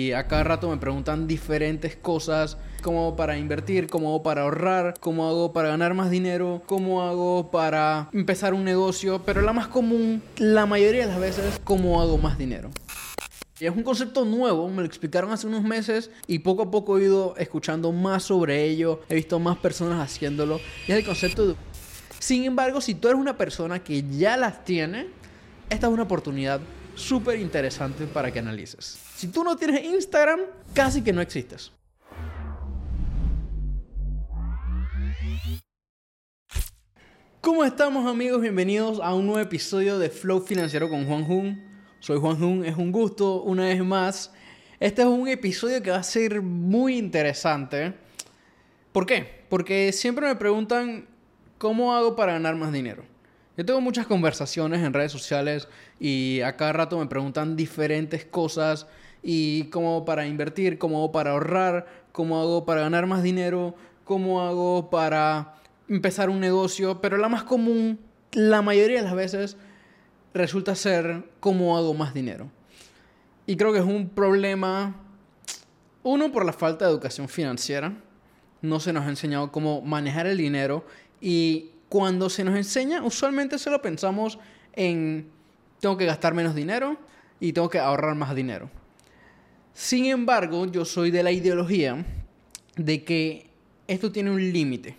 Y a cada rato me preguntan diferentes cosas, cómo para invertir, cómo hago para ahorrar, cómo hago para ganar más dinero, cómo hago para empezar un negocio, pero la más común, la mayoría de las veces, cómo hago más dinero. Y es un concepto nuevo, me lo explicaron hace unos meses y poco a poco he ido escuchando más sobre ello, he visto más personas haciéndolo y es el concepto de... Sin embargo, si tú eres una persona que ya las tiene, esta es una oportunidad súper interesante para que analices. Si tú no tienes Instagram, casi que no existes. ¿Cómo estamos amigos? Bienvenidos a un nuevo episodio de Flow Financiero con Juan Jun. Soy Juan Jun, es un gusto una vez más. Este es un episodio que va a ser muy interesante. ¿Por qué? Porque siempre me preguntan cómo hago para ganar más dinero. Yo tengo muchas conversaciones en redes sociales y a cada rato me preguntan diferentes cosas y cómo para invertir, cómo para ahorrar, cómo hago para ganar más dinero, cómo hago para empezar un negocio, pero la más común, la mayoría de las veces, resulta ser cómo hago más dinero. Y creo que es un problema, uno, por la falta de educación financiera. No se nos ha enseñado cómo manejar el dinero y cuando se nos enseña, usualmente solo pensamos en tengo que gastar menos dinero y tengo que ahorrar más dinero. Sin embargo, yo soy de la ideología de que esto tiene un límite.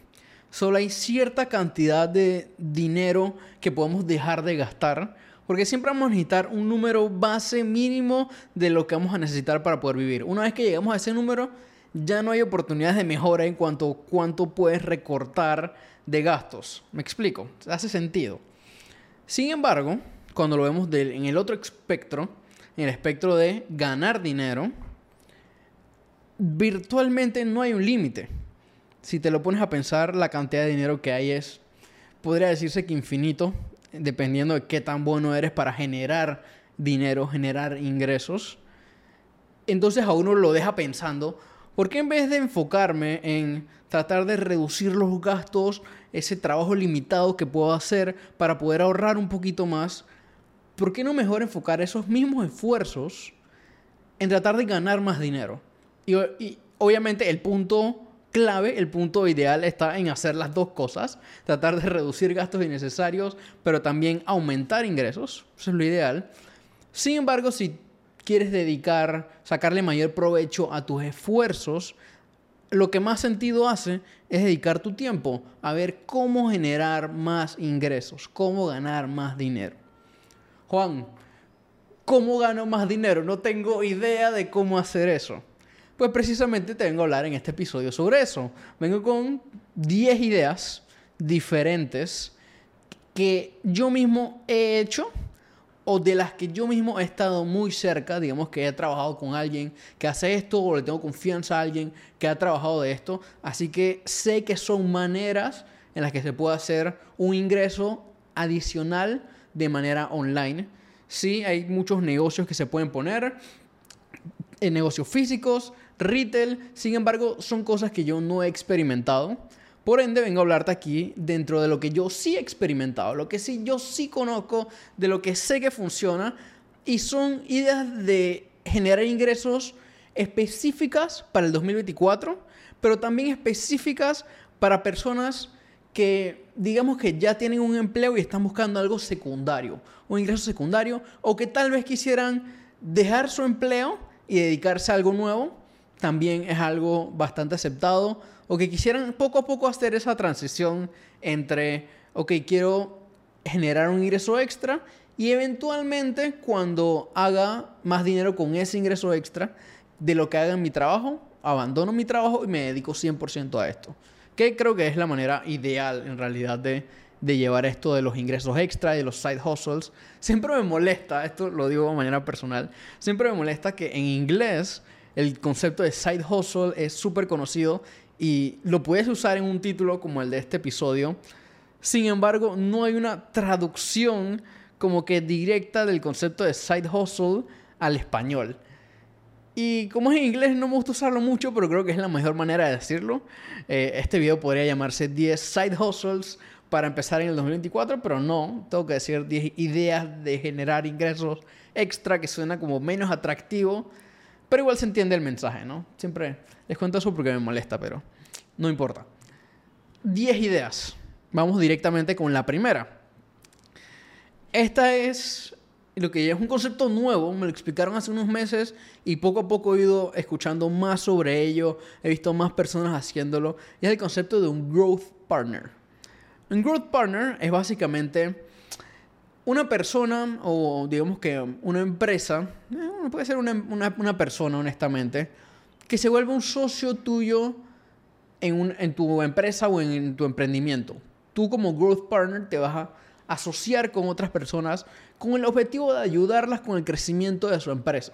Solo hay cierta cantidad de dinero que podemos dejar de gastar, porque siempre vamos a necesitar un número base mínimo de lo que vamos a necesitar para poder vivir. Una vez que llegamos a ese número, ya no hay oportunidades de mejora en cuanto a cuánto puedes recortar de gastos. ¿Me explico? Hace sentido. Sin embargo, cuando lo vemos en el otro espectro, en el espectro de ganar dinero, virtualmente no hay un límite. Si te lo pones a pensar, la cantidad de dinero que hay es, podría decirse que infinito, dependiendo de qué tan bueno eres para generar dinero, generar ingresos. Entonces a uno lo deja pensando, ¿por qué en vez de enfocarme en tratar de reducir los gastos, ese trabajo limitado que puedo hacer para poder ahorrar un poquito más, ¿por qué no mejor enfocar esos mismos esfuerzos en tratar de ganar más dinero? Y, obviamente el punto clave, el punto ideal está en hacer las dos cosas, tratar de reducir gastos innecesarios, pero también aumentar ingresos, eso es lo ideal. Sin embargo, si quieres dedicar, sacarle mayor provecho a tus esfuerzos, lo que más sentido hace es dedicar tu tiempo a ver cómo generar más ingresos, cómo ganar más dinero. Juan, ¿cómo gano más dinero? No tengo idea de cómo hacer eso. Pues precisamente te vengo a hablar en este episodio sobre eso. Vengo con 10 ideas diferentes que yo mismo he hecho o de las que yo mismo he estado muy cerca, digamos que he trabajado con alguien que hace esto o le tengo confianza a alguien que ha trabajado de esto, así que sé que son maneras en las que se puede hacer un ingreso adicional de manera online. Sí, hay muchos negocios que se pueden poner, en negocios físicos, retail, sin embargo, son cosas que yo no he experimentado. Por ende, vengo a hablarte aquí dentro de lo que yo sí he experimentado, lo que sí yo sí conozco, de lo que sé que funciona, y son ideas de generar ingresos específicas para el 2024, pero también específicas para personas que digamos que ya tienen un empleo y están buscando algo secundario, un ingreso secundario, o que tal vez quisieran dejar su empleo y dedicarse a algo nuevo, también es algo bastante aceptado o que quisieran poco a poco hacer esa transición entre, ok, quiero generar un ingreso extra y eventualmente cuando haga más dinero con ese ingreso extra de lo que haga en mi trabajo, abandono mi trabajo y me dedico 100% a esto. Que creo que es la manera ideal en realidad de, llevar esto de los ingresos extra y de los side hustles. Siempre me molesta, esto lo digo de manera personal, siempre me molesta que en inglés el concepto de side hustle es súper conocido y lo puedes usar en un título como el de este episodio. Sin embargo, no hay una traducción como que directa del concepto de side hustle al español. Y como es en inglés, no me gusta usarlo mucho, pero creo que es la mejor manera de decirlo. Eh, este video podría llamarse 10 side hustles para empezar en el 2024, pero no, tengo que decir 10 ideas de generar ingresos extra que suena como menos atractivo Pero igual se entiende el mensaje, ¿no? Siempre les cuento eso porque me molesta, pero no importa. 10 ideas. Vamos directamente con la primera. Esta es lo que es un concepto nuevo, me lo explicaron hace unos meses y poco a poco he ido escuchando más sobre ello, he visto más personas haciéndolo, y es el concepto de un growth partner. Un growth partner es básicamente una persona o digamos que una empresa, eh, puede ser una, una, persona honestamente, que se vuelve un socio tuyo en, en tu empresa o en tu emprendimiento. Tú como growth partner te vas a asociar con otras personas con el objetivo de ayudarlas con el crecimiento de su empresa.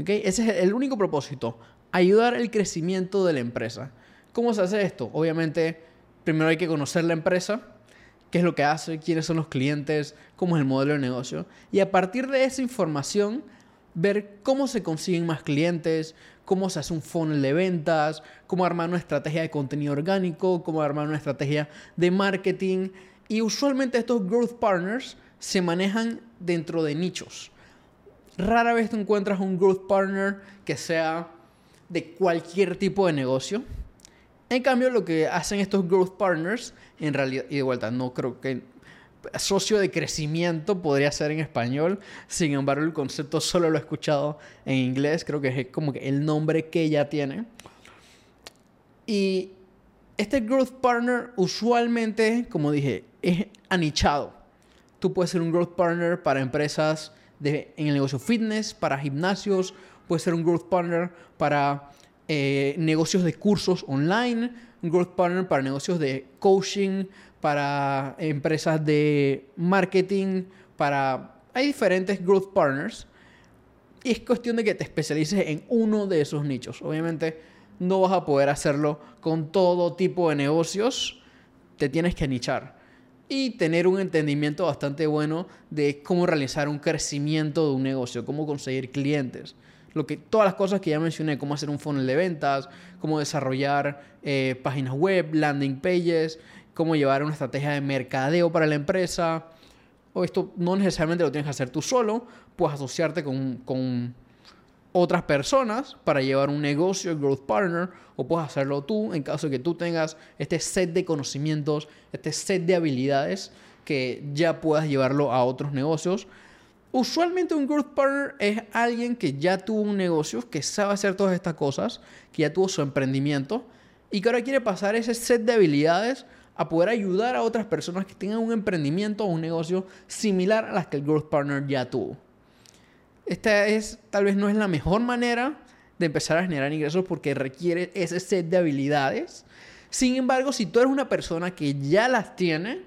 ¿Okay? Ese es el único propósito, ayudar el crecimiento de la empresa. ¿Cómo se hace esto? Obviamente, primero hay que conocer la empresa, qué es lo que hace, quiénes son los clientes, cómo es el modelo de negocio. Y a partir de esa información, ver cómo se consiguen más clientes, cómo se hace un funnel de ventas, cómo armar una estrategia de contenido orgánico, cómo armar una estrategia de marketing. Y usualmente estos growth partners se manejan dentro de nichos. Rara vez te encuentras un growth partner que sea de cualquier tipo de negocio. En cambio, lo que hacen estos growth partners, en realidad, y de vuelta, no creo que socio de crecimiento podría ser en español. Sin embargo, el concepto solo lo he escuchado en inglés. Creo que es como que el nombre que ya tiene. Y este growth partner usualmente, como dije, es anichado. Tú puedes ser un growth partner para empresas de, en el negocio fitness, para gimnasios, puedes ser un growth partner para eh, negocios de cursos online, un growth partner para negocios de coaching, para empresas de marketing, para... Hay diferentes growth partners y es cuestión de que te especialices en uno de esos nichos. Obviamente no vas a poder hacerlo con todo tipo de negocios, te tienes que nichar y tener un entendimiento bastante bueno de cómo realizar un crecimiento de un negocio, cómo conseguir clientes. Lo que, todas las cosas que ya mencioné, cómo hacer un funnel de ventas, cómo desarrollar eh, páginas web, landing pages, cómo llevar una estrategia de mercadeo para la empresa. O esto no necesariamente lo tienes que hacer tú solo, puedes asociarte con, con otras personas para llevar un negocio, growth partner, o puedes hacerlo tú en caso de que tú tengas este set de conocimientos, este set de habilidades que ya puedas llevarlo a otros negocios. Usualmente un growth partner es alguien que ya tuvo un negocio, que sabe hacer todas estas cosas, que ya tuvo su emprendimiento y que ahora quiere pasar ese set de habilidades a poder ayudar a otras personas que tengan un emprendimiento o un negocio similar a las que el growth partner ya tuvo. Esta es, tal vez no es la mejor manera de empezar a generar ingresos porque requiere ese set de habilidades. Sin embargo, si tú eres una persona que ya las tiene,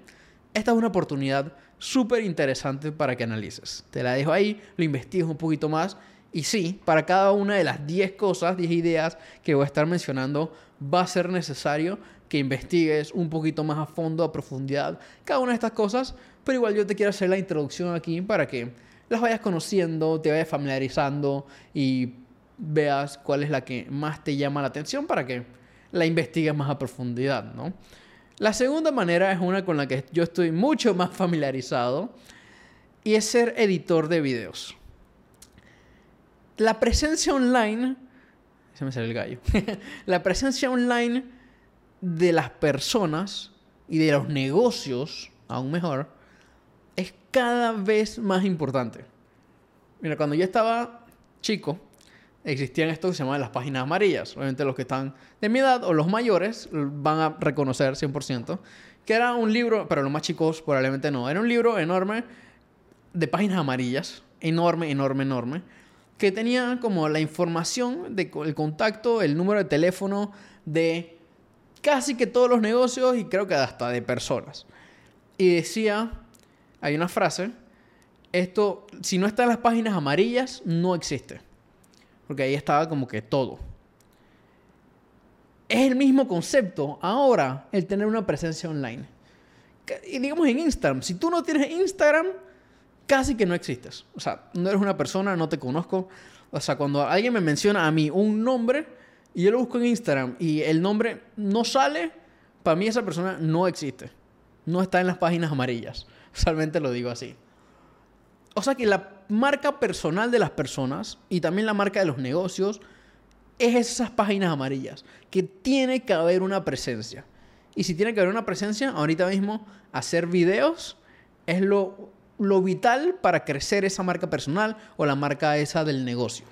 esta es una oportunidad súper interesante para que analices. Te la dejo ahí, lo investigues un poquito más. Y sí, para cada una de las 10 cosas, 10 ideas que voy a estar mencionando, va a ser necesario que investigues un poquito más a fondo, a profundidad, cada una de estas cosas. Pero igual yo te quiero hacer la introducción aquí para que las vayas conociendo, te vayas familiarizando y veas cuál es la que más te llama la atención para que la investigues más a profundidad, ¿no? La segunda manera es una con la que yo estoy mucho más familiarizado y es ser editor de videos. La presencia online, se me sale el gallo, la presencia online de las personas y de los negocios, aún mejor, es cada vez más importante. Mira, cuando yo estaba chico, existían esto que se llaman las páginas amarillas. Obviamente los que están de mi edad o los mayores van a reconocer 100%, que era un libro, pero los más chicos probablemente no, era un libro enorme de páginas amarillas, enorme, enorme, enorme, que tenía como la información de el contacto, el número de teléfono de casi que todos los negocios y creo que hasta de personas. Y decía hay una frase, esto, si no está en las páginas amarillas, no existe. Porque ahí estaba como que todo. Es el mismo concepto ahora el tener una presencia online. Y digamos en Instagram, si tú no tienes Instagram, casi que no existes. O sea, no eres una persona, no te conozco. O sea, cuando alguien me menciona a mí un nombre y yo lo busco en Instagram y el nombre no sale, para mí esa persona no existe. No está en las páginas amarillas. Usualmente lo digo así. O sea que la marca personal de las personas y también la marca de los negocios es esas páginas amarillas, que tiene que haber una presencia. Y si tiene que haber una presencia, ahorita mismo hacer videos es lo, lo vital para crecer esa marca personal o la marca esa del negocio.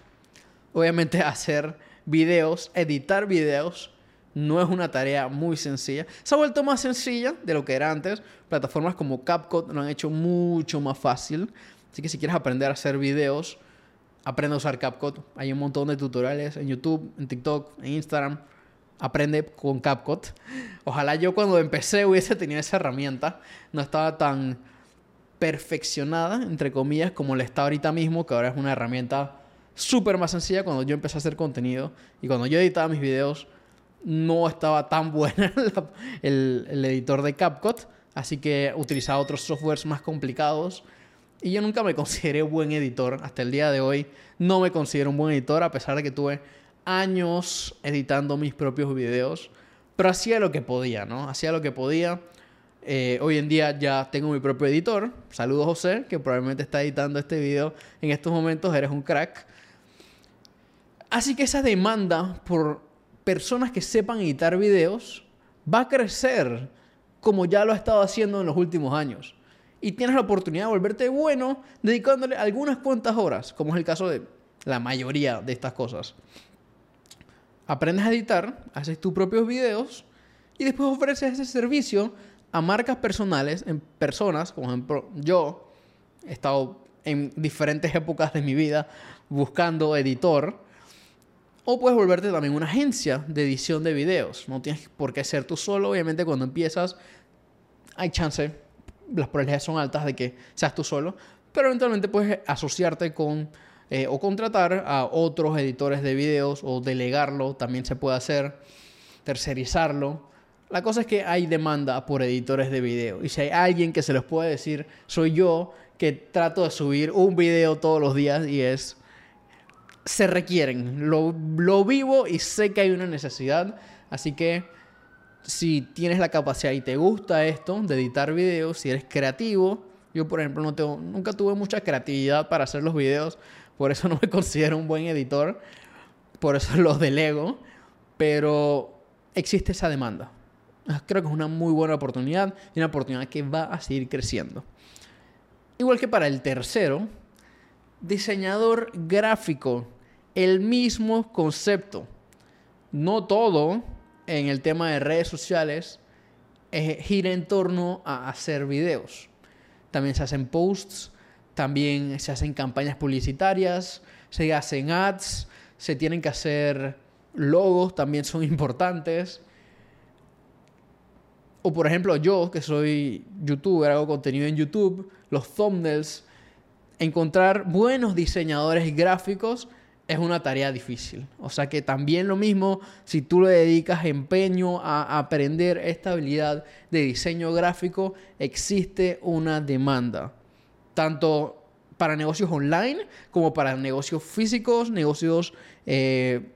Obviamente hacer videos, editar videos, no es una tarea muy sencilla. Se ha vuelto más sencilla de lo que era antes. Plataformas como CapCut lo han hecho mucho más fácil. Así que si quieres aprender a hacer videos, aprende a usar CapCut. Hay un montón de tutoriales en YouTube, en TikTok, en Instagram. Aprende con CapCut. Ojalá yo cuando empecé hubiese tenido esa herramienta. No estaba tan perfeccionada, entre comillas, como la está ahorita mismo, que ahora es una herramienta súper más sencilla cuando yo empecé a hacer contenido. Y cuando yo editaba mis videos, no estaba tan buena el, el, editor de CapCut, así que utilizaba otros softwares más complicados. Y yo nunca me consideré buen editor. Hasta el día de hoy no me considero un buen editor, a pesar de que tuve años editando mis propios videos. Pero hacía lo que podía, ¿no? Hacía lo que podía. Eh, hoy en día ya tengo mi propio editor. Saludos José, que probablemente está editando este video en estos momentos. Eres un crack. Así que esa demanda por personas que sepan editar videos va a crecer como ya lo ha estado haciendo en los últimos años. Y tienes la oportunidad de volverte bueno dedicándole algunas cuantas horas, como es el caso de la mayoría de estas cosas. Aprendes a editar, haces tus propios videos y después ofreces ese servicio a marcas personales, en personas, como ejemplo yo, he estado en diferentes épocas de mi vida buscando editor o puedes volverte también una agencia de edición de videos. No tienes por qué ser tú solo. Obviamente cuando empiezas hay chance, las probabilidades son altas de que seas tú solo. Pero eventualmente puedes asociarte con eh, o contratar a otros editores de videos o delegarlo. También se puede hacer. Tercerizarlo. La cosa es que hay demanda por editores de video. Y si hay alguien que se los puede decir, soy yo que trato de subir un video todos los días y es se requieren. Lo, lo vivo y sé que hay una necesidad. Así que si tienes la capacidad y te gusta esto de editar videos, si eres creativo, yo por ejemplo no tengo, nunca tuve mucha creatividad para hacer los videos, por eso no me considero un buen editor, por eso los delego, pero existe esa demanda. Creo que es una muy buena oportunidad y una oportunidad que va a seguir creciendo. Igual que para el tercero, diseñador gráfico, el mismo concepto. No todo en el tema de redes sociales eh, gira en torno a hacer videos. También se hacen posts, también se hacen campañas publicitarias, se hacen ads, se tienen que hacer logos, también son importantes. O por ejemplo yo, que soy youtuber, hago contenido en YouTube, los thumbnails encontrar buenos diseñadores gráficos es una tarea difícil. O sea que también lo mismo, si tú le dedicas empeño a aprender esta habilidad de diseño gráfico, existe una demanda. Tanto para negocios online como para negocios físicos, negocios eh,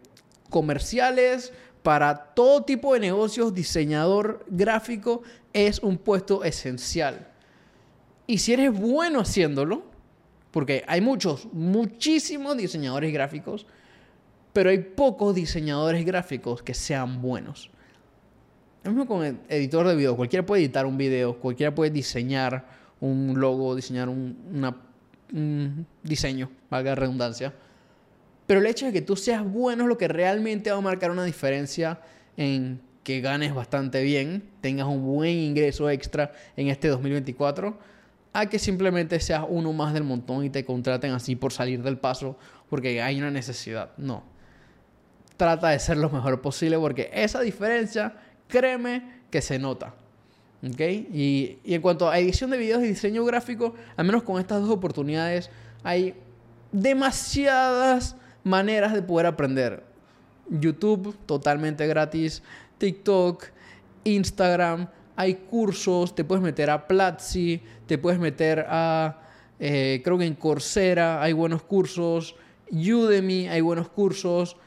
comerciales, para todo tipo de negocios, diseñador gráfico es un puesto esencial. Y si eres bueno haciéndolo, porque hay muchos, muchísimos diseñadores gráficos, pero hay pocos diseñadores gráficos que sean buenos. Lo mismo con el editor de video. Cualquiera puede editar un video, cualquiera puede diseñar un logo, diseñar un, un diseño, valga la redundancia. Pero el hecho de que tú seas bueno es lo que realmente va a marcar una diferencia en que ganes bastante bien, tengas un buen ingreso extra en este 2024 a que simplemente seas uno más del montón y te contraten así por salir del paso porque hay una necesidad. No. Trata de ser lo mejor posible porque esa diferencia, créeme que se nota. ¿Ok? Y, y en cuanto a edición de videos y diseño gráfico, al menos con estas dos oportunidades, hay demasiadas maneras de poder aprender. YouTube totalmente gratis, TikTok, Instagram, hay cursos, te puedes meter a Platzi, te puedes meter a, eh, creo que en Coursera hay buenos cursos, Udemy hay buenos cursos.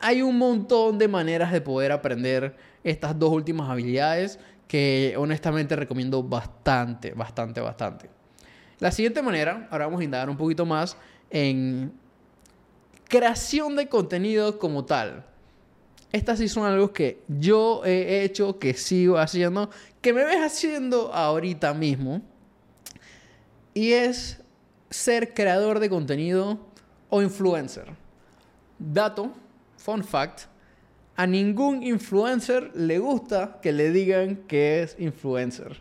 Hay un montón de maneras de poder aprender estas dos últimas habilidades que honestamente recomiendo bastante, bastante, bastante. La siguiente manera, ahora vamos a indagar un poquito más en creación de contenido como tal. Estas sí son algo que yo he hecho, que sigo haciendo, que me ves haciendo ahorita mismo. Y es ser creador de contenido o influencer. Dato, fun fact, a ningún influencer le gusta que le digan que es influencer.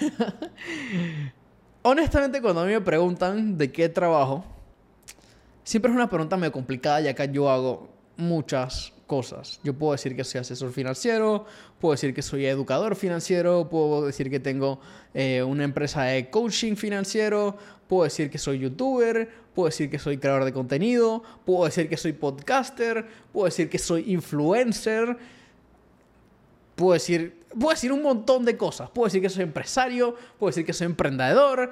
Honestamente, cuando a mí me preguntan de qué trabajo, siempre es una pregunta medio complicada, ya que yo hago muchas cosas. Yo puedo decir que soy asesor financiero, puedo decir que soy educador financiero, puedo decir que tengo eh, una empresa de coaching financiero, puedo decir que soy youtuber, puedo decir que soy creador de contenido, puedo decir que soy podcaster, puedo decir que soy influencer, puedo decir, puedo decir un montón de cosas. Puedo decir que soy empresario, puedo decir que soy emprendedor,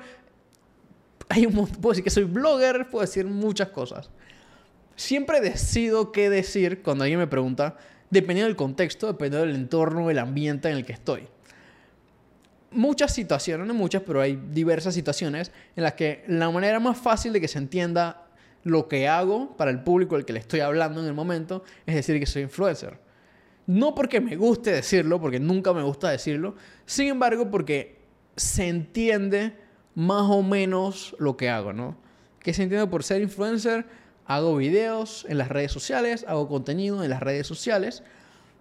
hay un, puedo decir que soy blogger, puedo decir muchas cosas. Siempre decido qué decir cuando alguien me pregunta, dependiendo del contexto, dependiendo del entorno, el ambiente en el que estoy. Muchas situaciones, no muchas, pero hay diversas situaciones en las que la manera más fácil de que se entienda lo que hago para el público al que le estoy hablando en el momento es decir que soy influencer. No porque me guste decirlo, porque nunca me gusta decirlo, sin embargo porque se entiende más o menos lo que hago, ¿no? Que se entiende por ser influencer, hago videos en las redes sociales, hago contenido en las redes sociales.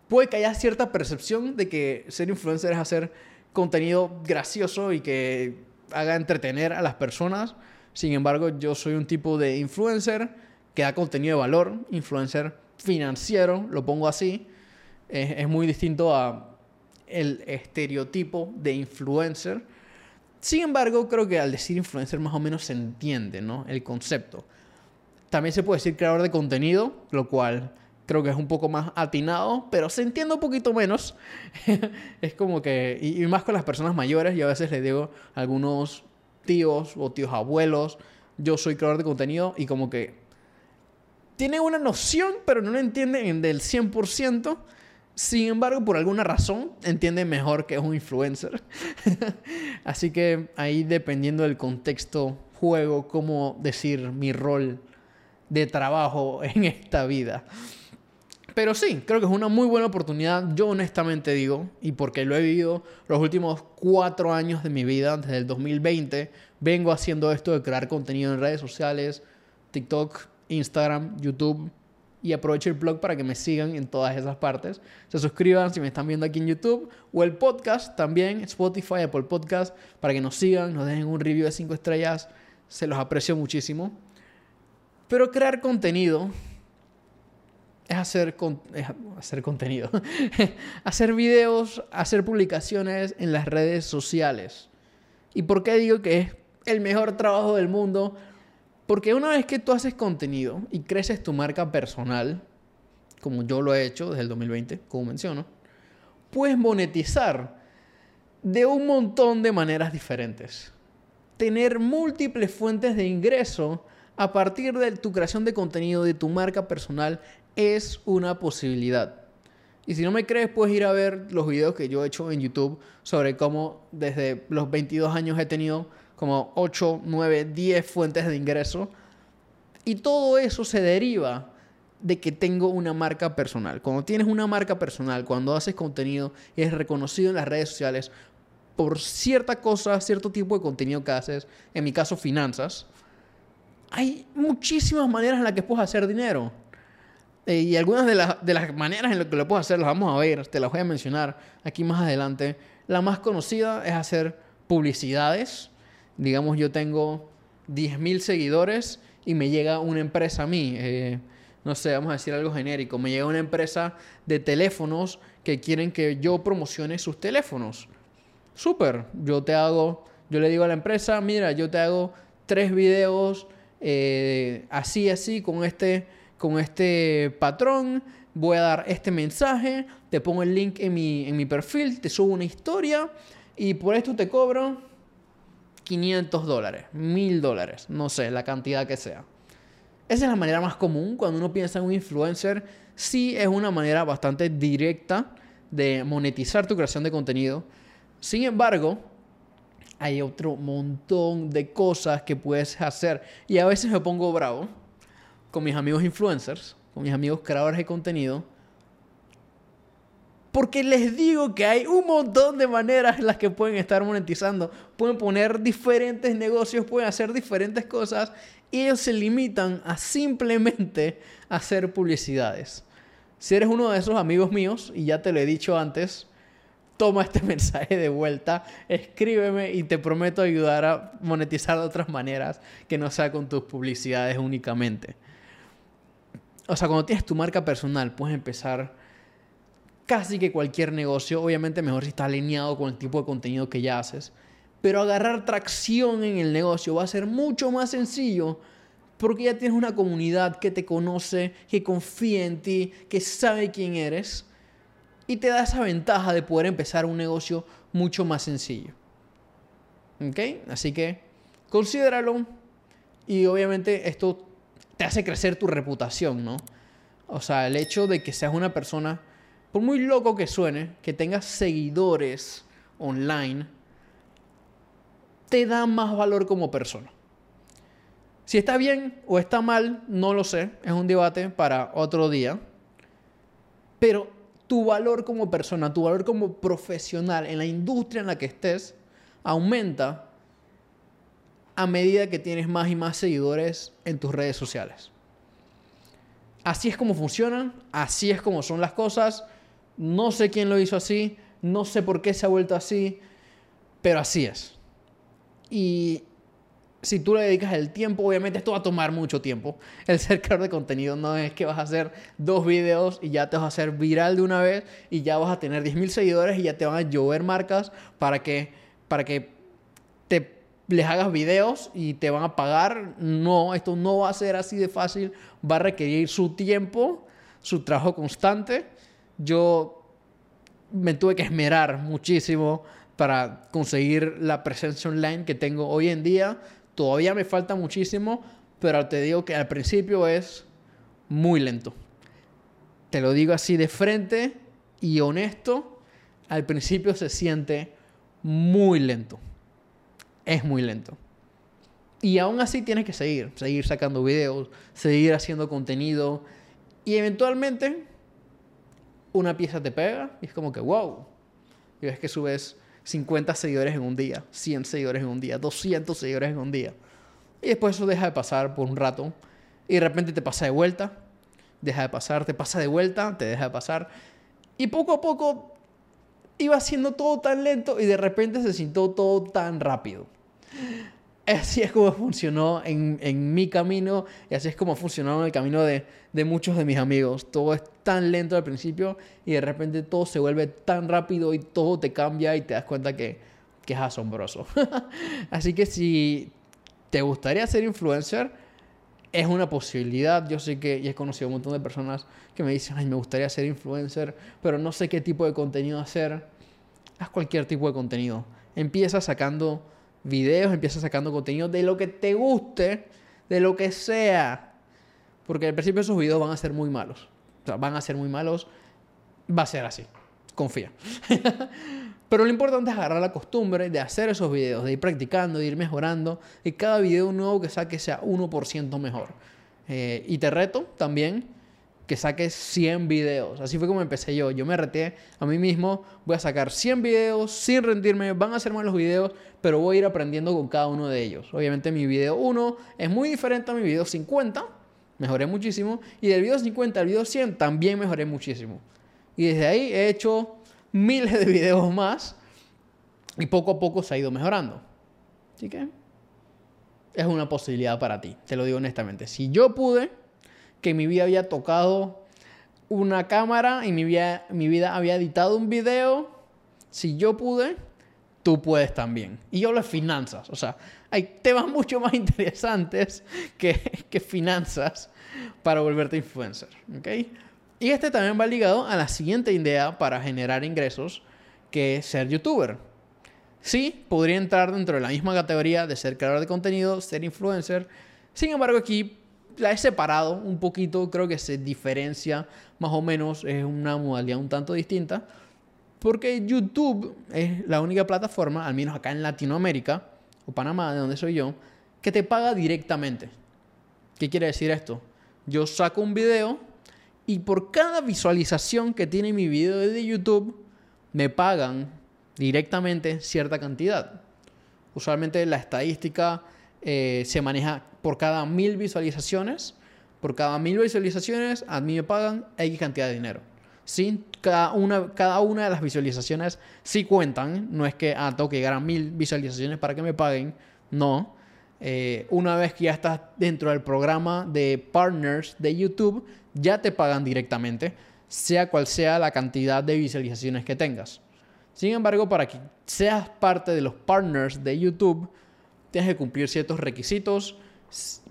Puede que haya cierta percepción de que ser influencer es hacer contenido gracioso y que haga entretener a las personas. Sin embargo, yo soy un tipo de influencer que da contenido de valor, influencer financiero, lo pongo así. Es, muy distinto a el estereotipo de influencer. Sin embargo, creo que al decir influencer más o menos se entiende, ¿no? El concepto. También se puede decir creador de contenido, lo cual creo que es un poco más atinado, pero se entiende un poquito menos. es como que, y, más con las personas mayores, yo a veces les digo a algunos tíos o tíos abuelos, yo soy creador de contenido y como que tienen una noción, pero no lo entienden del 100%. Sin embargo, por alguna razón, entienden mejor que es un influencer. Así que ahí dependiendo del contexto, juego, cómo decir mi rol de trabajo en esta vida. Pero sí, creo que es una muy buena oportunidad. Yo honestamente digo, y porque lo he vivido los últimos cuatro años de mi vida, desde el 2020, vengo haciendo esto de crear contenido en redes sociales, TikTok, Instagram, YouTube, y aprovecho el blog para que me sigan en todas esas partes. Se suscriban si me están viendo aquí en YouTube o el podcast también, Spotify, Apple Podcast, para que nos sigan, nos dejen un review de 5 estrellas. Se los aprecio muchísimo. Pero crear contenido es hacer, hacer contenido. hacer videos, hacer publicaciones en las redes sociales. ¿Y por qué digo que es el mejor trabajo del mundo? Porque una vez que tú haces contenido y creces tu marca personal, como yo lo he hecho desde el 2020, como menciono, puedes monetizar de un montón de maneras diferentes. Tener múltiples fuentes de ingreso a partir de tu creación de contenido, de tu marca personal, es una posibilidad. Y si no me crees, puedes ir a ver los videos que yo he hecho en YouTube sobre cómo desde los 22 años he tenido como 8, 9, 10 fuentes de ingreso. Y todo eso se deriva de que tengo una marca personal. Cuando tienes una marca personal, cuando haces contenido y es reconocido en las redes sociales por cierta cosa, cierto tipo de contenido que haces, en mi caso finanzas, hay muchísimas maneras en las que puedes hacer dinero. Eh, y algunas de, de las maneras en las que lo puedes hacer las vamos a ver, te las voy a mencionar aquí más adelante. La más conocida es hacer publicidades digamos yo tengo 10.000 seguidores y me llega una empresa a mí, eh, no sé, vamos a decir algo genérico, me llega una empresa de teléfonos que quieren que yo promocione sus teléfonos. Súper, yo te hago, yo le digo a la empresa, mira, yo te hago tres videos eh, así, así, con este, con este patrón, voy a dar este mensaje, te pongo el link en mi, en mi perfil, te subo una historia y por esto te cobro 500 dólares, 1000 dólares, no sé, la cantidad que sea. Esa es la manera más común cuando uno piensa en un influencer. Sí es una manera bastante directa de monetizar tu creación de contenido. Sin embargo, hay otro montón de cosas que puedes hacer. Y a veces me pongo bravo con mis amigos influencers, con mis amigos creadores de contenido, porque les digo que hay un montón de maneras en las que pueden estar monetizando. Pueden poner diferentes negocios, pueden hacer diferentes cosas. Y ellos se limitan a simplemente hacer publicidades. Si eres uno de esos amigos míos, y ya te lo he dicho antes, toma este mensaje de vuelta, escríbeme y te prometo ayudar a monetizar de otras maneras que no sea con tus publicidades únicamente. O sea, cuando tienes tu marca personal, puedes empezar casi que cualquier negocio. Obviamente mejor si está alineado con el tipo de contenido que ya haces. Pero agarrar tracción en el negocio va a ser mucho más sencillo porque ya tienes una comunidad que te conoce, que confía en ti, que sabe quién eres y te da esa ventaja de poder empezar un negocio mucho más sencillo. ¿Ok? Así que considéralo y obviamente esto te hace crecer tu reputación, ¿no? O sea, el hecho de que seas una persona, por muy loco que suene, que tengas seguidores online, te da más valor como persona. Si está bien o está mal, no lo sé, es un debate para otro día. Pero tu valor como persona, tu valor como profesional en la industria en la que estés, aumenta a medida que tienes más y más seguidores en tus redes sociales. Así es como funcionan, así es como son las cosas. No sé quién lo hizo así, no sé por qué se ha vuelto así, pero así es. Y si tú le dedicas el tiempo, obviamente esto va a tomar mucho tiempo. El ser creador de contenido no es que vas a hacer dos videos y ya te vas a hacer viral de una vez y ya vas a tener 10.000 seguidores y ya te van a llover marcas para que, para que te les hagas videos y te van a pagar. No, esto no va a ser así de fácil. Va a requerir su tiempo, su trabajo constante. Yo me tuve que esmerar muchísimo para conseguir la presencia online que tengo hoy en día Todavía me falta muchísimo, pero te digo que al principio es muy lento. Te lo digo así de frente y honesto, al principio se siente muy lento. Es muy lento. Y aún así tienes que seguir, seguir sacando videos, seguir haciendo contenido y eventualmente una pieza te pega y es como que wow. Y ves que subes 50 seguidores en un día, 100 seguidores en un día, 200 seguidores en un día. Y después eso deja de pasar por un rato y de repente te pasa de vuelta, deja de pasar, te pasa de vuelta, te deja de pasar. Y poco a poco iba siendo todo tan lento y de repente se sintió todo tan rápido. Así es como funcionó en, en mi camino y así es como funcionó en el camino de, de muchos de mis amigos. Todo es tan lento al principio y de repente todo se vuelve tan rápido y todo te cambia y te das cuenta que, que es asombroso. así que si te gustaría ser influencer, es una posibilidad. Yo sé que y he conocido un montón de personas que me dicen, ay, me gustaría ser influencer, pero no sé qué tipo de contenido hacer. Haz cualquier tipo de contenido. Empieza sacando videos, empieza sacando contenido de lo que te guste, de lo que sea. Porque al principio esos videos van a ser muy malos. Van a ser muy malos. Va a ser así. Confía. Pero lo importante es agarrar la costumbre de hacer esos videos, de ir practicando, de ir mejorando. Y cada video nuevo que saque sea 1% mejor. Eh, y te reto también que saques 100 videos. Así fue como empecé yo. Yo me reté a mí mismo. Voy a sacar 100 videos sin rendirme. Van a ser malos videos, pero voy a ir aprendiendo con cada uno de ellos. Obviamente mi video 1 es muy diferente a mi video 50. Mejoré muchísimo. Y del video 50 al video 100 también mejoré muchísimo. Y desde ahí he hecho miles de videos más. Y poco a poco se ha ido mejorando. Así que es una posibilidad para ti. Te lo digo honestamente. Si yo pude que mi vida había tocado una cámara y mi vida, mi vida había editado un video. Si yo pude, tú puedes también. Y yo de finanzas. O sea, hay temas mucho más interesantes que, que finanzas para volverte influencer. ¿okay? Y este también va ligado a la siguiente idea para generar ingresos, que ser youtuber. Sí, podría entrar dentro de la misma categoría de ser creador de contenido, ser influencer. Sin embargo, aquí la he separado un poquito, creo que se diferencia más o menos, es una modalidad un tanto distinta. Porque YouTube es la única plataforma, al menos acá en Latinoamérica, o Panamá, de donde soy yo, que te paga directamente. ¿Qué quiere decir esto? Yo saco un video y por cada visualización que tiene mi video de YouTube, me pagan directamente cierta cantidad. Usualmente la estadística eh, se maneja por cada mil visualizaciones. Por cada mil visualizaciones a mí me pagan X cantidad de dinero. ¿Sí? Cada una, cada una de las visualizaciones sí cuentan. No es que ah, tengo que llegar a mil visualizaciones para que me paguen. No. Eh, una vez que ya estás dentro del programa de partners de YouTube, ya te pagan directamente, sea cual sea la cantidad de visualizaciones que tengas. Sin embargo, para que seas parte de los partners de YouTube, tienes que cumplir ciertos requisitos.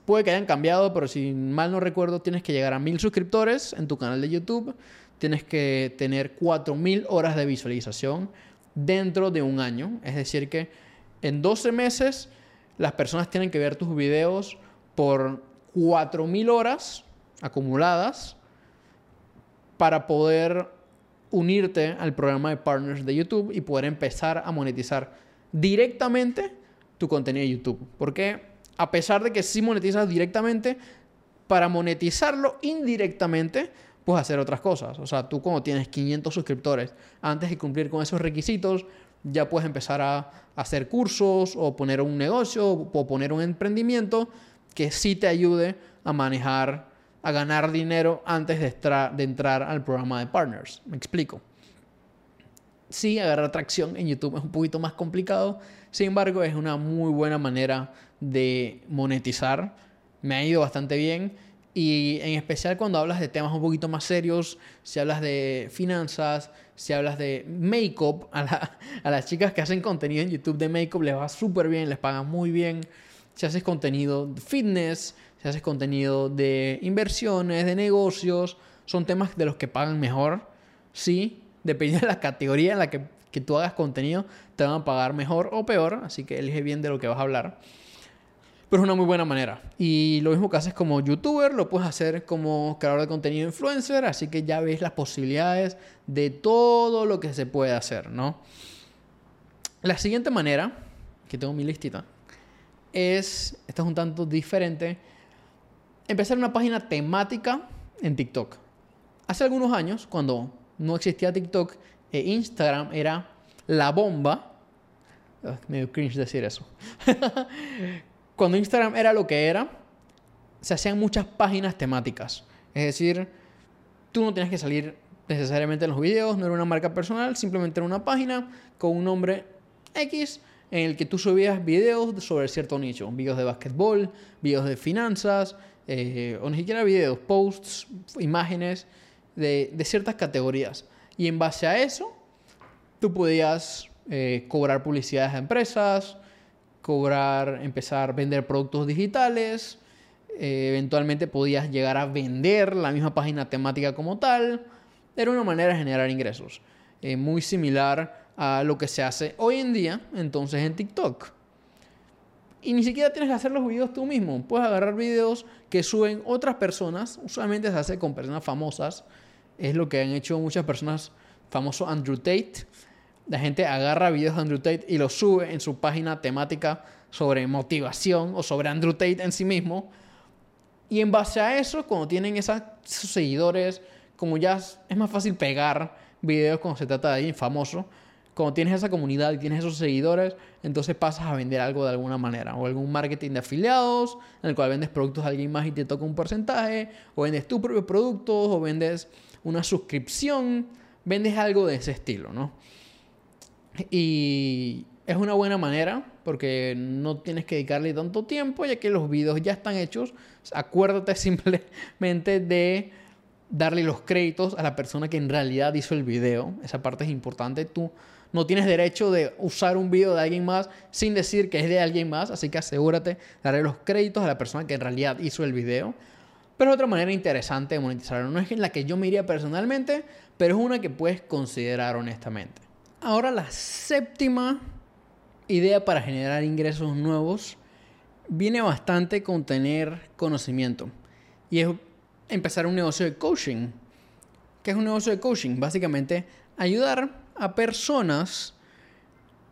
Puede que hayan cambiado, pero si mal no recuerdo, tienes que llegar a mil suscriptores en tu canal de YouTube. Tienes que tener 4000 horas de visualización dentro de un año. Es decir, que en 12 meses las personas tienen que ver tus videos por 4000 horas acumuladas para poder unirte al programa de partners de YouTube y poder empezar a monetizar directamente tu contenido de YouTube. Porque a pesar de que sí monetizas directamente, para monetizarlo indirectamente, puedes hacer otras cosas. O sea, tú como tienes 500 suscriptores, antes de cumplir con esos requisitos, ya puedes empezar a hacer cursos o poner un negocio o poner un emprendimiento que sí te ayude a manejar a ganar dinero antes de, de entrar al programa de partners. Me explico. Sí, agarrar tracción en YouTube es un poquito más complicado, sin embargo es una muy buena manera de monetizar. Me ha ido bastante bien y en especial cuando hablas de temas un poquito más serios, si hablas de finanzas, si hablas de make-up, a, las chicas que hacen contenido en YouTube de make-up les va súper bien, les pagan muy bien. Si haces contenido de fitness, si haces contenido de inversiones, de negocios, son temas de los que pagan mejor. Sí, depende de la categoría en la que, que tú hagas contenido, te van a pagar mejor o peor, así que elige bien de lo que vas a hablar. Pero es una muy buena manera. Y lo mismo que haces como youtuber, lo puedes hacer como creador de contenido influencer, así que ya ves las posibilidades de todo lo que se puede hacer, ¿no? La siguiente manera, que tengo mi listita, es, esta es un tanto diferente, empezar una página temática en TikTok. Hace algunos años, cuando no existía TikTok, e Instagram era la bomba. Ah, medio cringe decir eso. cuando Instagram era lo que era, se hacían muchas páginas temáticas. Es decir, tú no tienes que salir necesariamente en los videos, no era una marca personal, simplemente era una página con un nombre X en el que tú subías videos sobre cierto nicho, videos de básquetbol, videos de finanzas, eh, o ni siquiera videos, posts, imágenes de, ciertas categorías. Y en base a eso, tú podías eh, cobrar publicidades a empresas, cobrar, empezar a vender productos digitales, eh, eventualmente podías llegar a vender la misma página temática como tal. Era una manera de generar ingresos, muy similar a lo que se hace hoy en día, entonces en TikTok. Y ni siquiera tienes que hacer los videos tú mismo. Puedes agarrar videos que suben otras personas. Usualmente se hace con personas famosas. Es lo que han hecho muchas personas. Famoso Andrew Tate. La gente agarra videos de Andrew Tate y los sube en su página temática sobre motivación o sobre Andrew Tate en sí mismo. Y en base a eso, cuando tienen esos seguidores, como ya es más fácil pegar videos cuando se trata de alguien famoso, cuando tienes esa comunidad y tienes esos seguidores, entonces pasas a vender algo de alguna manera. O algún marketing de afiliados, en el cual vendes productos a alguien más y te toca un porcentaje. O vendes tus propios productos, o vendes una suscripción. Vendes algo de ese estilo, ¿no? Y es una buena manera porque no tienes que dedicarle tanto tiempo ya que los videos ya están hechos. Acuérdate simplemente de darle los créditos a la persona que en realidad hizo el video. Esa parte es importante. Tú no tienes derecho de usar un video de alguien más sin decir que es de alguien más, así que asegúrate de darle los créditos a la persona que en realidad hizo el video. Pero es otra manera interesante de monetizarlo. No es en la que yo me iría personalmente, pero es una que puedes considerar honestamente. Ahora la séptima idea para generar ingresos nuevos viene bastante con tener conocimiento. Y es empezar un negocio de coaching. ¿Qué es un negocio de coaching? Básicamente ayudar a personas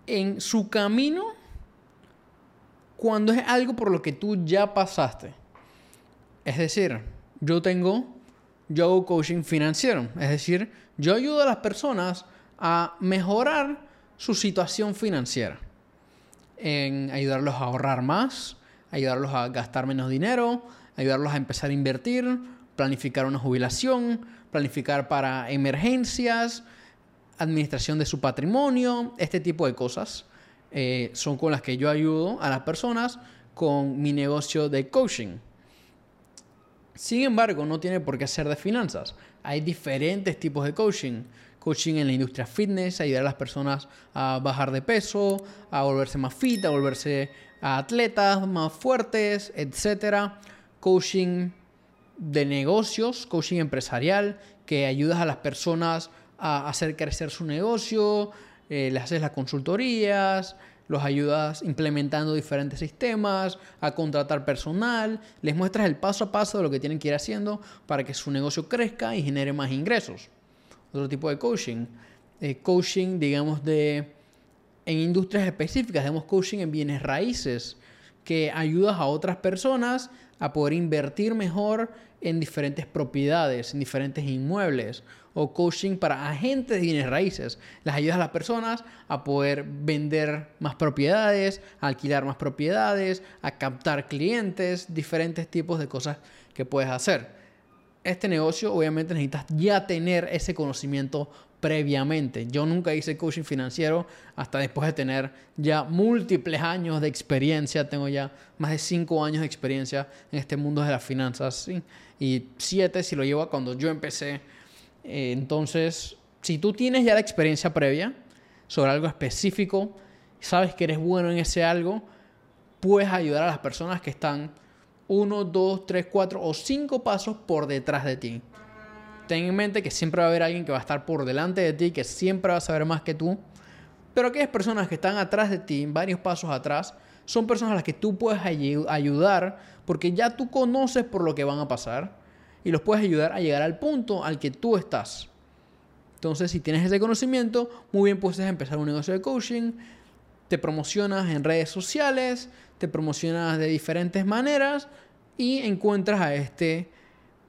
en su camino cuando es algo por lo que tú ya pasaste. Es decir, yo tengo, yo coaching financiero. Es decir, yo ayudo a las personas a mejorar su situación financiera. En ayudarlos a ahorrar más, ayudarlos a gastar menos dinero, ayudarlos a empezar a invertir, planificar una jubilación, planificar para emergencias, administración de su patrimonio, este tipo de cosas. Eh, son con las que yo ayudo a las personas con mi negocio de coaching. Sin embargo, no tiene por qué ser de finanzas. Hay diferentes tipos de coaching. Coaching en la industria fitness, ayudar a las personas a bajar de peso, a volverse más fit, a volverse atletas más fuertes, etc. Coaching de negocios, coaching empresarial, que ayudas a las personas a hacer crecer su negocio, eh, les haces las consultorías, los ayudas implementando diferentes sistemas, a contratar personal, les muestras el paso a paso de lo que tienen que ir haciendo para que su negocio crezca y genere más ingresos. Otro tipo de coaching. Eh, coaching, digamos, de en industrias específicas, digamos coaching en bienes raíces, que ayudas a otras personas a poder invertir mejor en diferentes propiedades, en diferentes inmuebles, o coaching para agentes de bienes raíces. Las ayudas a las personas a poder vender más propiedades, alquilar más propiedades, a captar clientes, diferentes tipos de cosas que puedes hacer. Este negocio obviamente necesitas ya tener ese conocimiento previamente. Yo nunca hice coaching financiero hasta después de tener ya múltiples años de experiencia. Tengo ya más de cinco años de experiencia en este mundo de las finanzas. Y siete si lo llevo cuando yo empecé. Eh, entonces, si tú tienes ya la experiencia previa sobre algo específico, sabes que eres bueno en ese algo, puedes ayudar a las personas que están uno, dos, tres, cuatro o cinco pasos por detrás de ti ten en mente que siempre va a haber alguien que va a estar por delante de ti, que siempre va a saber más que tú. Pero aquellas personas que están atrás de ti, varios pasos atrás, son personas a las que tú puedes ayudar porque ya tú conoces por lo que van a pasar y los puedes ayudar a llegar al punto al que tú estás. Entonces, si tienes ese conocimiento, muy bien puedes empezar un negocio de coaching, te promocionas en redes sociales, te promocionas de diferentes maneras y encuentras a este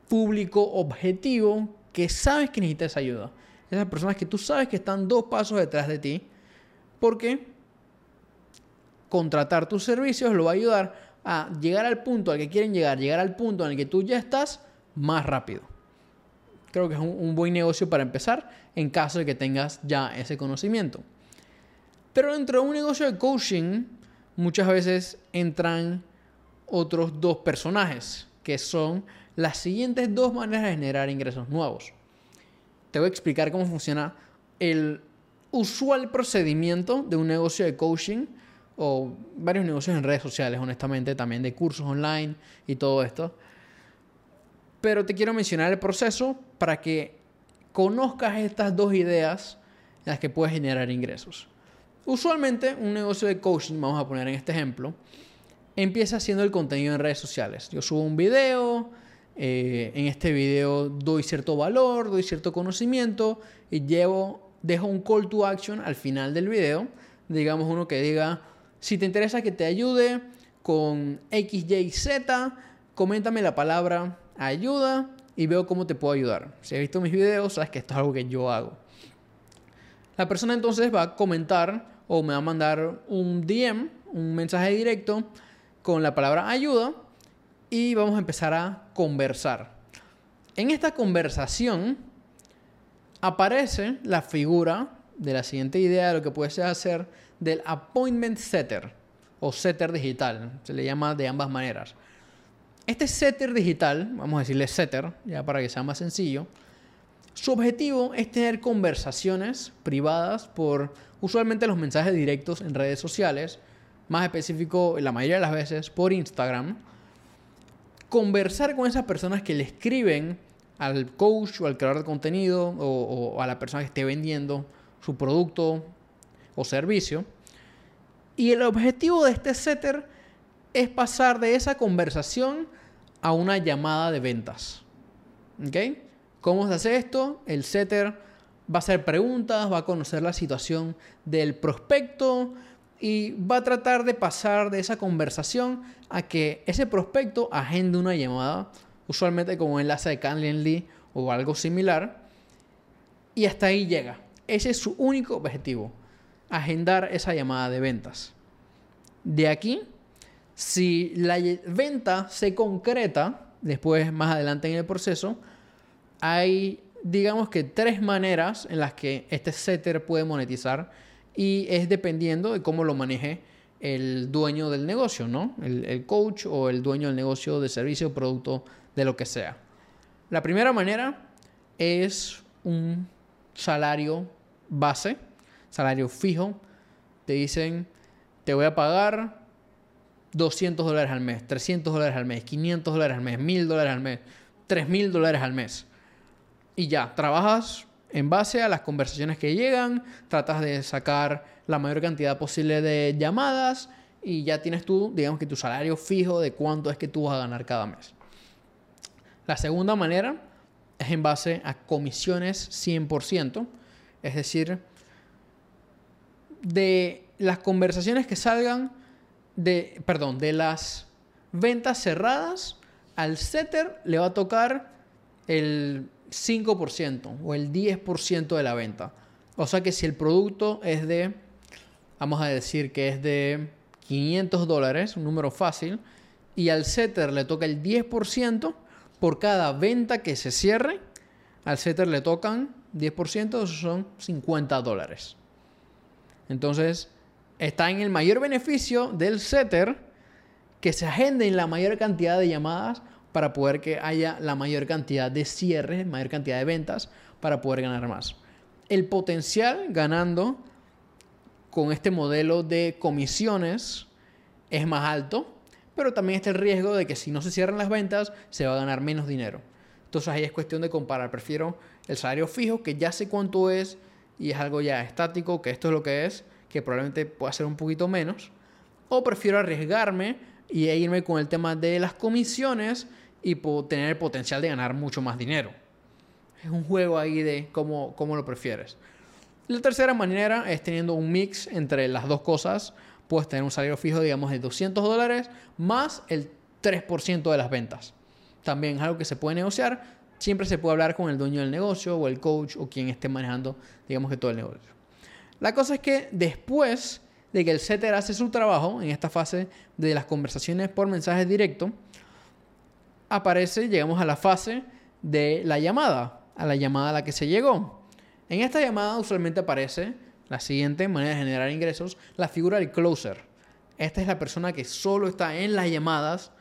público objetivo que sabes que necesitas ayuda. Esas personas que tú sabes que están dos pasos detrás de ti. Porque contratar tus servicios lo va a ayudar a llegar al punto al que quieren llegar, llegar al punto en el que tú ya estás más rápido. Creo que es un, buen negocio para empezar en caso de que tengas ya ese conocimiento. Pero dentro de un negocio de coaching, muchas veces entran otros dos personajes, que son las siguientes dos maneras de generar ingresos nuevos. Te voy a explicar cómo funciona el usual procedimiento de un negocio de coaching o varios negocios en redes sociales, honestamente, también de cursos online y todo esto. Pero te quiero mencionar el proceso para que conozcas estas dos ideas en las que puedes generar ingresos. Usualmente un negocio de coaching, vamos a poner en este ejemplo, empieza haciendo el contenido en redes sociales. Yo subo un video, eh, en este video doy cierto valor, doy cierto conocimiento y llevo, dejo un call to action al final del video. Digamos uno que diga, si te interesa que te ayude con X, Y, Z, coméntame la palabra ayuda y veo cómo te puedo ayudar. Si has visto mis videos, sabes que esto es algo que yo hago. La persona entonces va a comentar o me va a mandar un DM, un mensaje directo con la palabra ayuda y vamos a empezar a conversar. En esta conversación aparece la figura de la siguiente idea de lo que puede hacer del appointment setter o setter digital, se le llama de ambas maneras. Este setter digital, vamos a decirle setter, ya para que sea más sencillo, su objetivo es tener conversaciones privadas por usualmente los mensajes directos en redes sociales, más específico la mayoría de las veces por Instagram, conversar con esas personas que le escriben al coach o al creador de contenido o, a la persona que esté vendiendo su producto o servicio. Y el objetivo de este setter es pasar de esa conversación a una llamada de ventas. ¿Ok? ¿Cómo se hace esto? El setter va a hacer preguntas, va a conocer la situación del prospecto y va a tratar de pasar de esa conversación a que ese prospecto agende una llamada, usualmente como enlace de Calendly o algo similar, y hasta ahí llega. Ese es su único objetivo, agendar esa llamada de ventas. De aquí, si la venta se concreta, después más adelante en el proceso, hay digamos que tres maneras en las que este setter puede monetizar y es dependiendo de cómo lo maneje el dueño del negocio, ¿no? El, coach o el dueño del negocio de servicio, producto, de lo que sea. La primera manera es un salario base, salario fijo. Te dicen, te voy a pagar 200 dólares al mes, 300 dólares al mes, 500 dólares al mes, 1000 dólares al mes, 3000 dólares al mes. Y ya, trabajas en base a las conversaciones que llegan, tratas de sacar la mayor cantidad posible de llamadas y ya tienes tú, digamos que tu salario fijo de cuánto es que tú vas a ganar cada mes. La segunda manera es en base a comisiones 100%, es decir, de las conversaciones que salgan de, perdón, de las ventas cerradas, al setter le va a tocar el 5% o el 10% de la venta. O sea que si el producto es de, vamos a decir que es de 500 dólares, un número fácil, y al setter le toca el 10% por cada venta que se cierre, al setter le tocan 10%, eso son 50 dólares. Entonces, está en el mayor beneficio del setter que se agenden la mayor cantidad de llamadas para poder que haya la mayor cantidad de cierres, mayor cantidad de ventas, para poder ganar más. El potencial ganando con este modelo de comisiones es más alto, pero también está el riesgo de que si no se cierran las ventas, se va a ganar menos dinero. Entonces ahí es cuestión de comparar. Prefiero el salario fijo, que ya sé cuánto es y es algo ya estático, que esto es lo que es, que probablemente pueda ser un poquito menos. O prefiero arriesgarme y irme con el tema de las comisiones y tener el potencial de ganar mucho más dinero. Es un juego ahí de cómo, cómo lo prefieres. La tercera manera es teniendo un mix entre las dos cosas. Puedes tener un salario fijo, digamos, de 200 dólares más el 3% de las ventas. También es algo que se puede negociar. Siempre se puede hablar con el dueño del negocio o el coach o quien esté manejando, digamos, que todo el negocio. La cosa es que después de que el setter hace su trabajo en esta fase de las conversaciones por mensaje directo, aparece, llegamos a la fase de la llamada, a la llamada a la que se llegó. En esta llamada usualmente aparece la siguiente manera de generar ingresos, la figura del closer. Esta es la persona que solo está en las llamadas,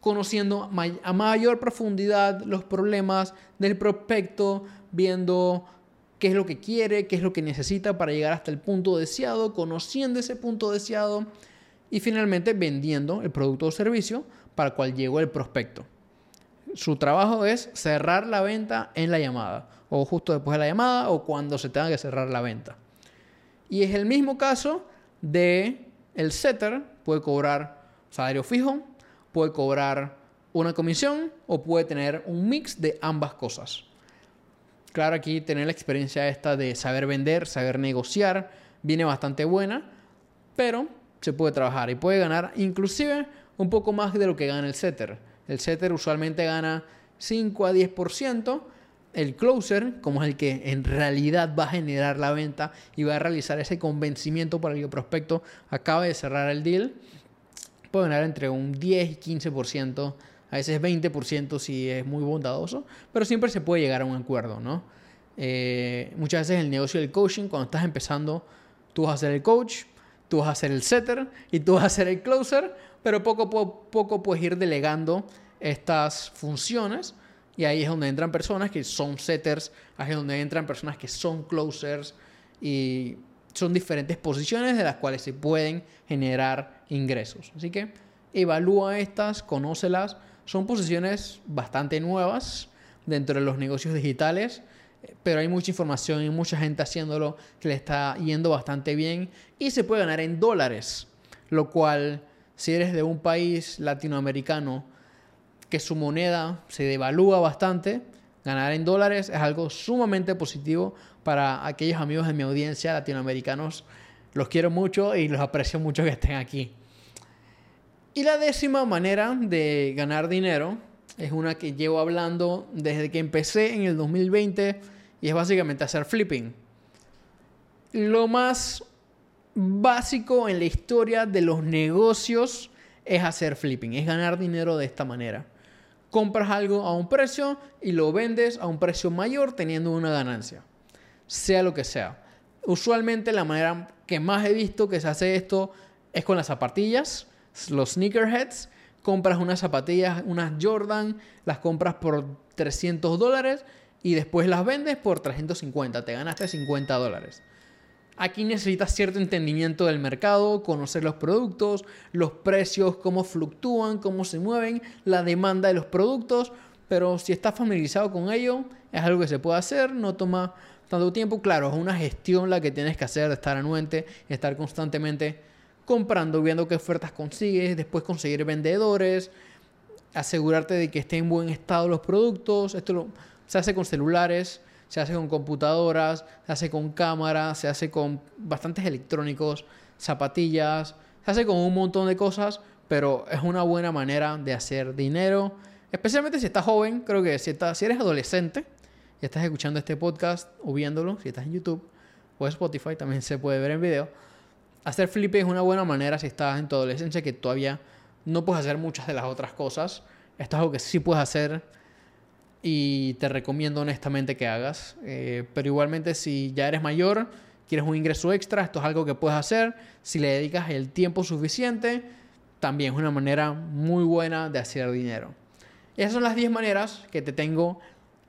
conociendo a mayor profundidad los problemas del prospecto, viendo qué es lo que quiere, qué es lo que necesita para llegar hasta el punto deseado, conociendo ese punto deseado y finalmente vendiendo el producto o servicio para el cual llegó el prospecto su trabajo es cerrar la venta en la llamada, o justo después de la llamada, o cuando se tenga que cerrar la venta. Y es el mismo caso de el setter, puede cobrar salario fijo, puede cobrar una comisión o puede tener un mix de ambas cosas. Claro, aquí tener la experiencia esta de saber vender, saber negociar, viene bastante buena, pero se puede trabajar y puede ganar inclusive un poco más de lo que gana el setter el setter usualmente gana 5 a 10%. El closer, como es el que en realidad va a generar la venta y va a realizar ese convencimiento para que el prospecto acabe de cerrar el deal, puede ganar entre un 10 y 15%, a veces 20% si es muy bondadoso, pero siempre se puede llegar a un acuerdo, ¿no? Eh, muchas veces el negocio del coaching, cuando estás empezando, tú vas a ser el coach, tú vas a ser el setter y tú vas a ser el closer, pero poco a poco, puedes ir delegando estas funciones y ahí es donde entran personas que son setters, ahí es donde entran personas que son closers y son diferentes posiciones de las cuales se pueden generar ingresos. Así que evalúa estas, conócelas. Son posiciones bastante nuevas dentro de los negocios digitales, pero hay mucha información y mucha gente haciéndolo que le está yendo bastante bien y se puede ganar en dólares, lo cual si eres de un país latinoamericano que su moneda se devalúa bastante, ganar en dólares es algo sumamente positivo para aquellos amigos de mi audiencia latinoamericanos. Los quiero mucho y los aprecio mucho que estén aquí. Y la décima manera de ganar dinero es una que llevo hablando desde que empecé en el 2020 y es básicamente hacer flipping. Lo más básico en la historia de los negocios es hacer flipping, es ganar dinero de esta manera. Compras algo a un precio y lo vendes a un precio mayor teniendo una ganancia, sea lo que sea. Usualmente la manera que más he visto que se hace esto es con las zapatillas, los sneakerheads. Compras unas zapatillas, unas Jordan, las compras por 300 dólares y después las vendes por 350. Te ganaste 50 dólares. Aquí necesitas cierto entendimiento del mercado, conocer los productos, los precios, cómo fluctúan, cómo se mueven, la demanda de los productos, pero si estás familiarizado con ello, es algo que se puede hacer, no toma tanto tiempo. Claro, es una gestión la que tienes que hacer estar anuente, estar constantemente comprando, viendo qué ofertas consigues, después conseguir vendedores, asegurarte de que estén en buen estado los productos. Esto se hace con celulares se hace con computadoras, se hace con cámaras, se hace con bastantes electrónicos, zapatillas, se hace con un montón de cosas, pero es una buena manera de hacer dinero, especialmente si estás joven, creo que si, estás, si eres adolescente y estás escuchando este podcast o viéndolo, si estás en YouTube o Spotify, también se puede ver en video. Hacer flip es una buena manera si estás en tu adolescencia que todavía no puedes hacer muchas de las otras cosas. Esto es algo que sí puedes hacer y te recomiendo honestamente que hagas. Eh, pero igualmente si ya eres mayor, quieres un ingreso extra, esto es algo que puedes hacer. Si le dedicas el tiempo suficiente, también es una manera muy buena de hacer dinero. Esas son las 10 maneras que te tengo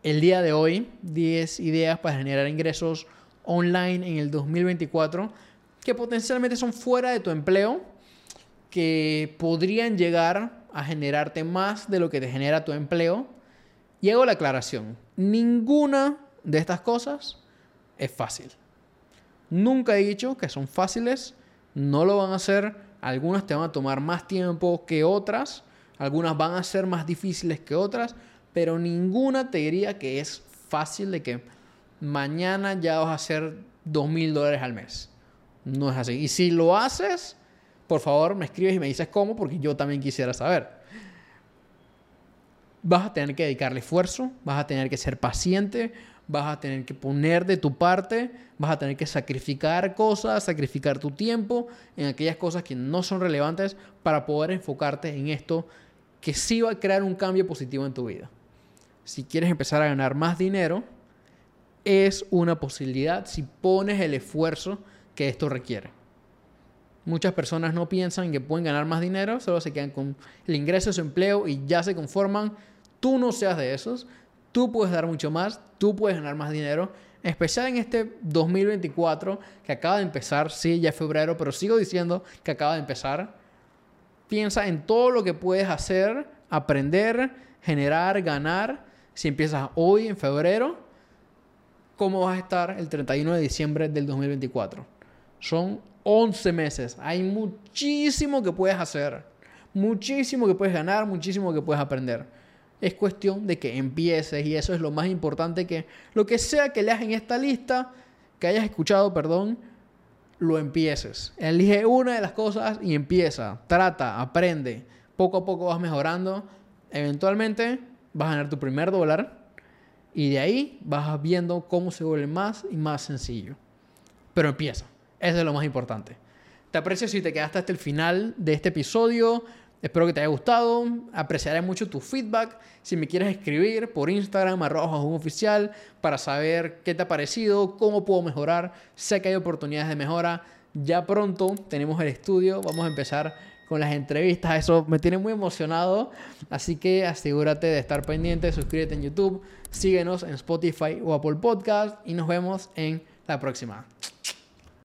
el día de hoy. 10 ideas para generar ingresos online en el 2024 que potencialmente son fuera de tu empleo, que podrían llegar a generarte más de lo que te genera tu empleo y hago la aclaración, ninguna de estas cosas es fácil. Nunca he dicho que son fáciles, no lo van a hacer, algunas te van a tomar más tiempo que otras, algunas van a ser más difíciles que otras, pero ninguna te diría que es fácil de que mañana ya vas a hacer dos mil dólares al mes. No es así. Y si lo haces, por favor me escribes y me dices cómo, porque yo también quisiera saber vas a tener que dedicarle esfuerzo, vas a tener que ser paciente, vas a tener que poner de tu parte, vas a tener que sacrificar cosas, sacrificar tu tiempo en aquellas cosas que no son relevantes para poder enfocarte en esto que sí va a crear un cambio positivo en tu vida. Si quieres empezar a ganar más dinero, es una posibilidad si pones el esfuerzo que esto requiere. Muchas personas no piensan que pueden ganar más dinero, solo se quedan con el ingreso su empleo y ya se conforman tú no seas de esos, tú puedes dar mucho más, tú puedes ganar más dinero, especial en este 2024 que acaba de empezar, sí, ya es febrero, pero sigo diciendo que acaba de empezar. Piensa en todo lo que puedes hacer, aprender, generar, ganar. Si empiezas hoy, en febrero, ¿cómo vas a estar el 31 de diciembre del 2024? Son 11 meses. Hay muchísimo que puedes hacer. Muchísimo que puedes ganar, muchísimo que puedes aprender. Es cuestión de que empieces y eso es lo más importante que lo que sea que leas en esta lista, que hayas escuchado, perdón, lo empieces. Elige una de las cosas y empieza, trata, aprende. Poco a poco vas mejorando. Eventualmente vas a ganar tu primer dólar y de ahí vas viendo cómo se vuelve más y más sencillo. Pero empieza. Eso es lo más importante. Te aprecio si te quedaste hasta el final de este episodio. Espero que te haya gustado. Apreciaré mucho tu feedback. Si me quieres escribir por Instagram, arroba oficial, para saber qué te ha parecido, cómo puedo mejorar. Sé que hay oportunidades de mejora. Ya pronto tenemos el estudio. Vamos a empezar con las entrevistas. Eso me tiene muy emocionado. Así que asegúrate de estar pendiente. Suscríbete en YouTube. Síguenos en Spotify o Apple Podcast. Y nos vemos en la próxima.